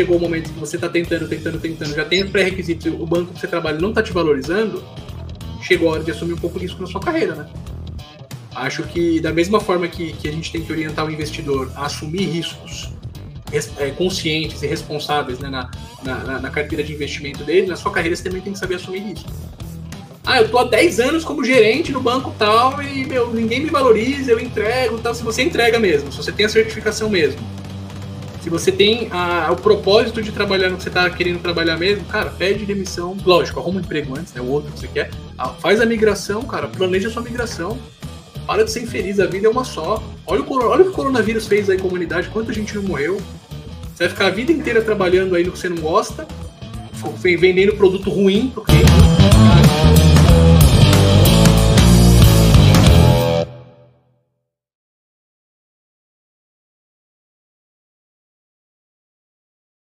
chegou o momento que você está tentando, tentando, tentando, já tem os pré-requisitos, o banco que você trabalha não está te valorizando, chegou a hora de assumir um pouco de risco na sua carreira, né? Acho que da mesma forma que, que a gente tem que orientar o investidor a assumir riscos é, conscientes e responsáveis né, na, na, na, carteira de investimento dele, na sua carreira você também tem que saber assumir risco. Ah, eu tô há 10 anos como gerente no banco tal e meu, ninguém me valoriza, eu entrego tal. Se você entrega mesmo, se você tem a certificação mesmo, se você tem a, o propósito de trabalhar no que você está querendo trabalhar mesmo, cara, pede demissão. Lógico, arruma um emprego antes, né? O outro que você quer. Ah, faz a migração, cara, planeja a sua migração. Para de ser infeliz, a vida é uma só. Olha o, olha o que o coronavírus fez aí com a comunidade, quanta gente não morreu. Você vai ficar a vida inteira trabalhando aí no que você não gosta, vendendo produto ruim pro cliente.